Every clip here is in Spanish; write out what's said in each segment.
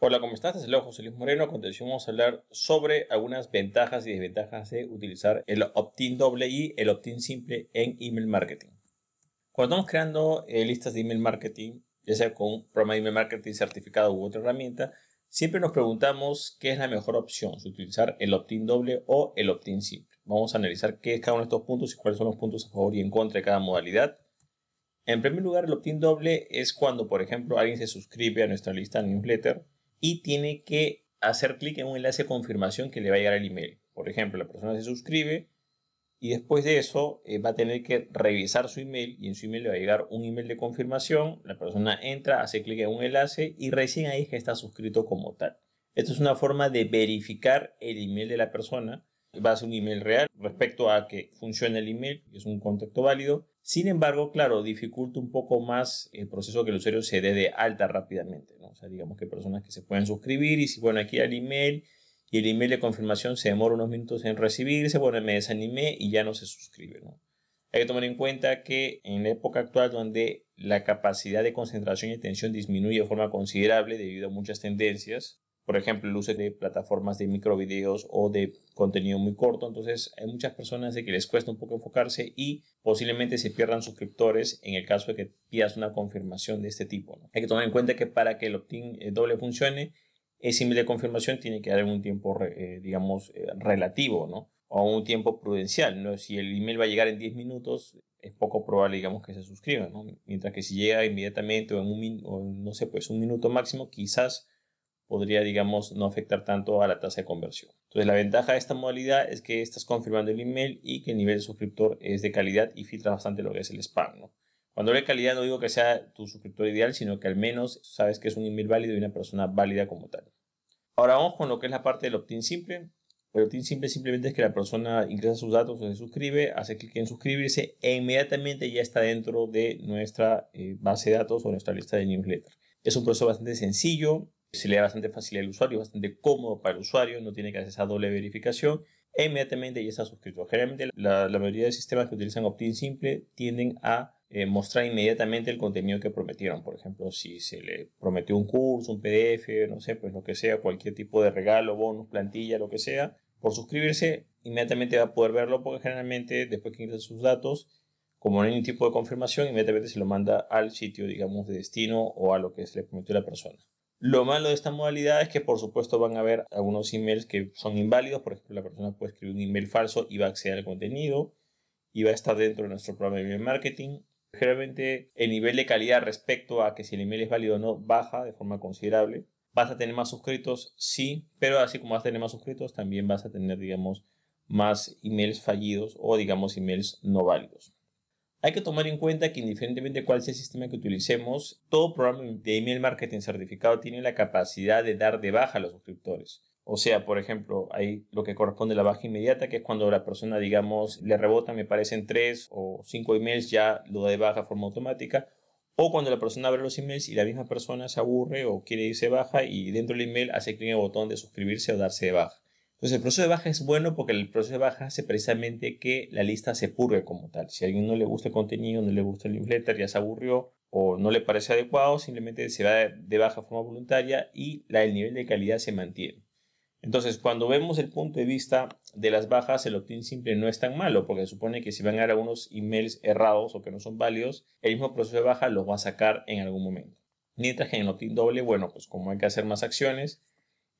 Hola, ¿cómo estás? Es el José Luis Moreno. A continuación vamos a hablar sobre algunas ventajas y desventajas de utilizar el opt-in doble y el opt-in simple en email marketing. Cuando estamos creando eh, listas de email marketing, ya sea con un programa de email marketing certificado u otra herramienta, siempre nos preguntamos qué es la mejor opción, si utilizar el opt-in doble o el opt-in simple. Vamos a analizar qué es cada uno de estos puntos y cuáles son los puntos a favor y en contra de cada modalidad. En primer lugar, el opt-in doble es cuando, por ejemplo, alguien se suscribe a nuestra lista newsletter y tiene que hacer clic en un enlace de confirmación que le va a llegar el email. Por ejemplo, la persona se suscribe y después de eso eh, va a tener que revisar su email y en su email le va a llegar un email de confirmación. La persona entra, hace clic en un enlace y recién ahí es que está suscrito como tal. Esto es una forma de verificar el email de la persona. Va a ser un email real respecto a que funcione el email, es un contacto válido. Sin embargo, claro, dificulta un poco más el proceso que el usuario se dé de alta rápidamente. ¿no? O sea, digamos que personas que se pueden suscribir y si, bueno, aquí al email y el email de confirmación se demora unos minutos en recibirse, bueno, me desanimé y ya no se suscribe. ¿no? Hay que tomar en cuenta que en la época actual donde la capacidad de concentración y atención disminuye de forma considerable debido a muchas tendencias, por ejemplo, el uso de plataformas de microvideos o de contenido muy corto. Entonces, hay muchas personas de que les cuesta un poco enfocarse y posiblemente se pierdan suscriptores en el caso de que pidas una confirmación de este tipo. Hay que tomar en cuenta que para que el opt-in eh, doble funcione, ese email de confirmación tiene que dar un tiempo, eh, digamos, eh, relativo, ¿no? O un tiempo prudencial, ¿no? Si el email va a llegar en 10 minutos, es poco probable, digamos, que se suscriban, ¿no? Mientras que si llega inmediatamente o en un, o no sé, pues un minuto máximo, quizás podría, digamos, no afectar tanto a la tasa de conversión. Entonces, la ventaja de esta modalidad es que estás confirmando el email y que el nivel de suscriptor es de calidad y filtra bastante lo que es el spam. Cuando hablo de calidad no digo que sea tu suscriptor ideal, sino que al menos sabes que es un email válido y una persona válida como tal. Ahora vamos con lo que es la parte del opt-in simple. El opt-in simple simplemente es que la persona ingresa sus datos o se suscribe, hace clic en suscribirse e inmediatamente ya está dentro de nuestra eh, base de datos o nuestra lista de newsletter. Es un proceso bastante sencillo, se le da bastante fácil al usuario, bastante cómodo para el usuario, no tiene que hacer esa doble verificación e inmediatamente ya está suscrito. Generalmente la, mayoría de sistemas que utilizan opt-in simple tienden a eh, mostrar inmediatamente el contenido que prometieron. Por ejemplo, si se le prometió un curso, un PDF, no sé, pues lo que sea, cualquier tipo de regalo, bonus, plantilla, lo que sea, por suscribirse, inmediatamente va a poder verlo porque generalmente después que ingresa sus datos, como no hay ningún tipo de confirmación, inmediatamente se lo manda al sitio, digamos, de destino o a lo que se le prometió la persona. Lo malo de esta modalidad es que por supuesto van a haber algunos emails que son inválidos, por ejemplo la persona puede escribir un email falso y va a acceder al contenido y va a estar dentro de nuestro programa de email marketing. Generalmente el nivel de calidad respecto a que si el email es válido o no baja de forma considerable. Vas a tener más suscritos, sí, pero así como vas a tener más suscritos, también vas a tener, digamos, más emails fallidos o, digamos, emails no válidos. Hay que tomar en cuenta que indiferentemente cuál sea el sistema que utilicemos, todo programa de email marketing certificado tiene la capacidad de dar de baja a los suscriptores. O sea, por ejemplo, hay lo que corresponde a la baja inmediata, que es cuando la persona, digamos, le rebota, me parecen tres o cinco emails, ya lo da de baja de forma automática. O cuando la persona abre los emails y la misma persona se aburre o quiere irse baja y dentro del email hace clic en el botón de suscribirse o darse de baja. Entonces el proceso de baja es bueno porque el proceso de baja hace precisamente que la lista se purgue como tal. Si a alguien no le gusta el contenido, no le gusta el newsletter, ya se aburrió o no le parece adecuado, simplemente se va de baja de forma voluntaria y el nivel de calidad se mantiene. Entonces, cuando vemos el punto de vista de las bajas, el opt-in simple no es tan malo, porque supone que si van a dar algunos emails errados o que no son válidos, el mismo proceso de baja los va a sacar en algún momento. Mientras que en el opt-in doble, bueno, pues como hay que hacer más acciones,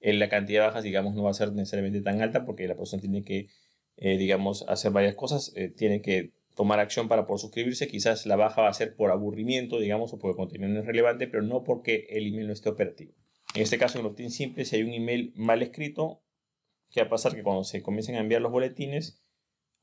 la cantidad de bajas, digamos, no va a ser necesariamente tan alta porque la persona tiene que, eh, digamos, hacer varias cosas, eh, tiene que tomar acción para por suscribirse, quizás la baja va a ser por aburrimiento, digamos, o porque el contenido no es relevante, pero no porque el email no esté operativo. En este caso, en opt-in simple, si hay un email mal escrito, ¿qué va a pasar? Que cuando se comiencen a enviar los boletines,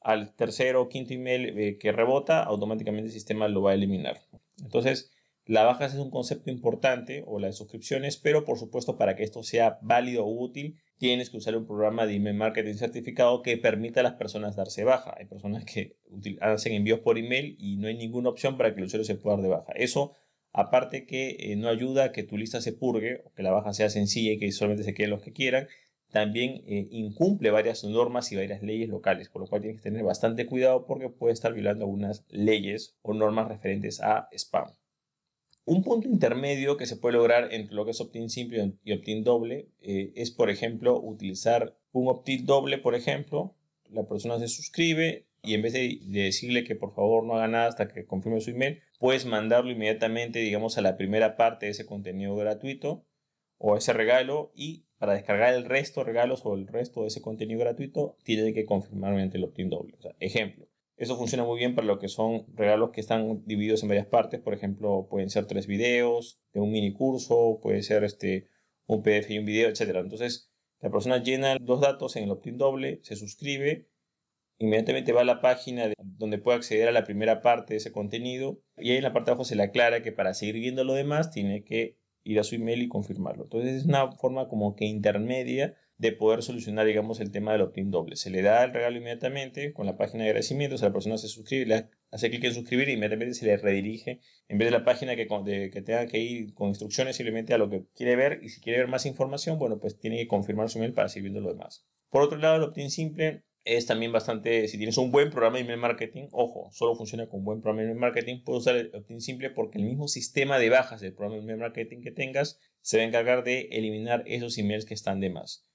al tercero o quinto email eh, que rebota, automáticamente el sistema lo va a eliminar. Entonces, la baja es un concepto importante o las suscripciones, pero por supuesto para que esto sea válido o útil, tienes que usar un programa de email marketing certificado que permita a las personas darse baja. Hay personas que hacen envíos por email y no hay ninguna opción para que el usuario se pueda dar de baja. Eso, aparte que eh, no ayuda a que tu lista se purgue o que la baja sea sencilla y que solamente se queden los que quieran, también eh, incumple varias normas y varias leyes locales, por lo cual tienes que tener bastante cuidado porque puede estar violando algunas leyes o normas referentes a spam. Un punto intermedio que se puede lograr entre lo que es opt-in simple y opt-in doble eh, es, por ejemplo, utilizar un opt-in doble, por ejemplo, la persona se suscribe y en vez de, decirle que por favor no haga nada hasta que confirme su email, puedes mandarlo inmediatamente, digamos, a la primera parte de ese contenido gratuito o ese regalo y para descargar el resto de regalos o el resto de ese contenido gratuito, tiene que confirmar mediante el opt-in doble. ejemplo, eso funciona muy bien para lo que son regalos que están divididos en varias partes. Por ejemplo, pueden ser tres videos de un mini curso, puede ser este, un PDF y un video, etc. Entonces, la persona llena los datos en el opt-in doble, se suscribe, inmediatamente va a la página donde puede acceder a la primera parte de ese contenido y ahí en la parte de abajo se le aclara que para seguir viendo lo demás tiene que ir a su email y confirmarlo. Entonces es una forma como que intermedia de poder solucionar, digamos, el tema del opt-in doble. Se le da el regalo inmediatamente con la página de agradecimientos, la persona se suscribe, le hace clic en suscribir y inmediatamente se le redirige, en vez de la página que, que tenga que ir con instrucciones simplemente a lo que quiere ver y si quiere ver más información, bueno, pues tiene que confirmar su email para seguir viendo lo demás. Por otro lado, el opt-in simple es también bastante, si tienes un buen programa de email marketing, ojo, solo funciona con buen programa de email marketing, puedes usar el opt-in simple porque el mismo sistema de bajas del programa de email marketing que tengas se va a encargar de eliminar esos emails que están de más.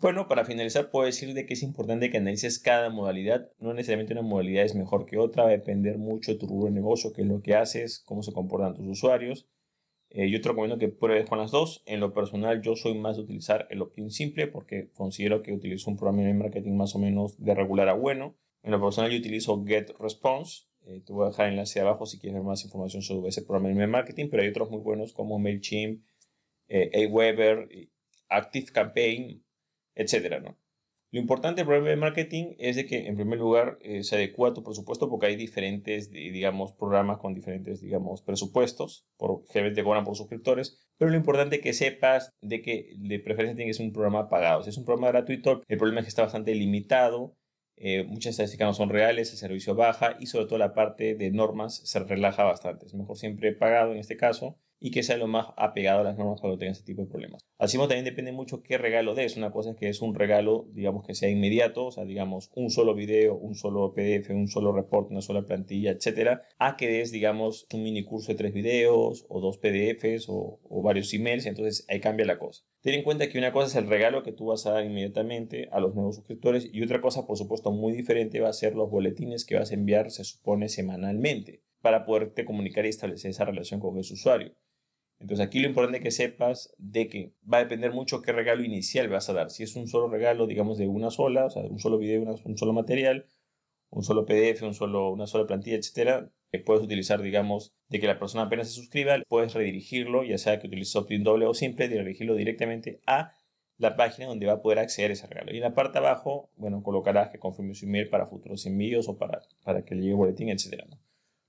Bueno, para finalizar puedo decir de que es importante que analices cada modalidad. No necesariamente una modalidad es mejor que otra, va a depender mucho de tu rubro de negocio, qué es lo que haces, cómo se comportan tus usuarios. Eh, yo te recomiendo que pruebes con las dos. En lo personal, yo soy más de utilizar el opt-in simple porque considero que utilizo un programa de marketing más o menos de regular a bueno. En lo personal, yo utilizo GetResponse. Eh, te voy a dejar el enlace abajo si quieres ver más información sobre ese programa de marketing, pero hay otros muy buenos como MailChimp, eh, Aweber, ActiveCampaign, etcétera, ¿no? Lo importante del programa de marketing es de que, en primer lugar, eh, se adecua a tu presupuesto porque hay diferentes, digamos, programas con diferentes, digamos, presupuestos. Por, generalmente cobran por suscriptores. Pero lo importante es que sepas de que de preferencia tiene que ser un programa pagado. Si es un programa gratuito, el problema es que está bastante limitado. Eh, muchas estadísticas no son reales, el servicio baja y sobre todo la parte de normas se relaja bastante. Es mejor siempre pagado en este caso y que sea lo más apegado a las normas cuando tenga ese tipo de problemas. Así también depende mucho qué regalo des. Una cosa es que es un regalo, digamos, que sea inmediato, o sea, digamos, un solo video, un solo PDF, un solo reporte, una sola plantilla, etcétera, a que des, digamos, un mini curso de tres videos o dos PDFs o, o varios emails, entonces ahí cambia la cosa. Ten en cuenta que una cosa es el regalo que tú vas a dar inmediatamente a los nuevos suscriptores y otra cosa, por supuesto, muy diferente va a ser los boletines que vas a enviar, se supone, semanalmente para poderte comunicar y establecer esa relación con ese usuario. Entonces aquí lo importante que sepas de que va a depender mucho qué regalo inicial vas a dar. Si es un solo regalo, digamos, de una sola, o sea, un solo video, un solo material, un solo PDF, un solo, una sola plantilla, etcétera, que puedes utilizar, digamos, de que la persona apenas se suscriba, puedes redirigirlo, ya sea que utilices opt-in doble o simple, redirigirlo directamente a la página donde va a poder acceder a ese regalo. Y en la parte de abajo, bueno, colocarás que confirme su email para futuros envíos o para, para que le llegue boletín, etcétera.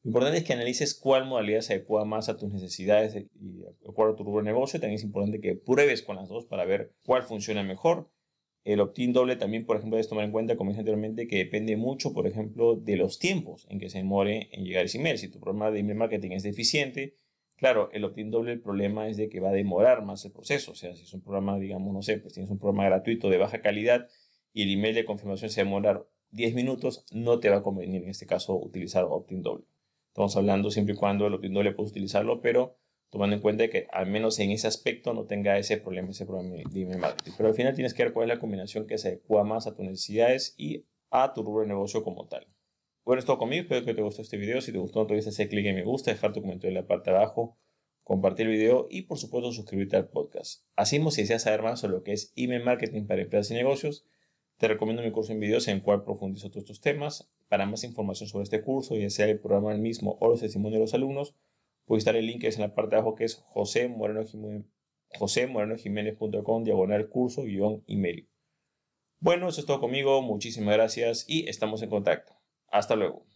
Lo importante es que analices cuál modalidad se adecua más a tus necesidades y a tu rubro negocio. También es importante que pruebes con las dos para ver cuál funciona mejor. El opt-in doble también, por ejemplo, debes tomar en cuenta, como dije anteriormente, que depende mucho, por ejemplo, de los tiempos en que se demore en llegar ese email. Si tu programa de email marketing es deficiente, claro, el opt-in doble, el problema es de que va a demorar más el proceso. O sea, si es un programa, digamos, no sé, pues tienes un programa gratuito de baja calidad y el email de confirmación se demora 10 minutos, no te va a convenir en este caso utilizar opt-in doble. Estamos hablando siempre y cuando el opt-in doble puedes utilizarlo, pero tomando en cuenta que al menos en ese aspecto no tenga ese problema, ese problema de email marketing. Pero al final tienes que ver cuál es la combinación que se adecua más a tus necesidades y a tu rubro de negocio como tal. Bueno, es todo conmigo, espero que te guste este video. Si te gustó, no te olvides hacer clic en me gusta, dejar tu comentario en la parte de abajo, compartir el video y por supuesto suscribirte al podcast. Así si deseas saber más sobre lo que es email marketing para empresas y negocios, te recomiendo mi curso en videos en el cual profundizo todos estos temas. Para más información sobre este curso, ya sea el programa el mismo o los testimonios de los alumnos, estar el link que es en la parte de abajo que es josemorenojiménez.com diagonal curso guion email. Bueno, eso es todo conmigo, muchísimas gracias y estamos en contacto. Hasta luego.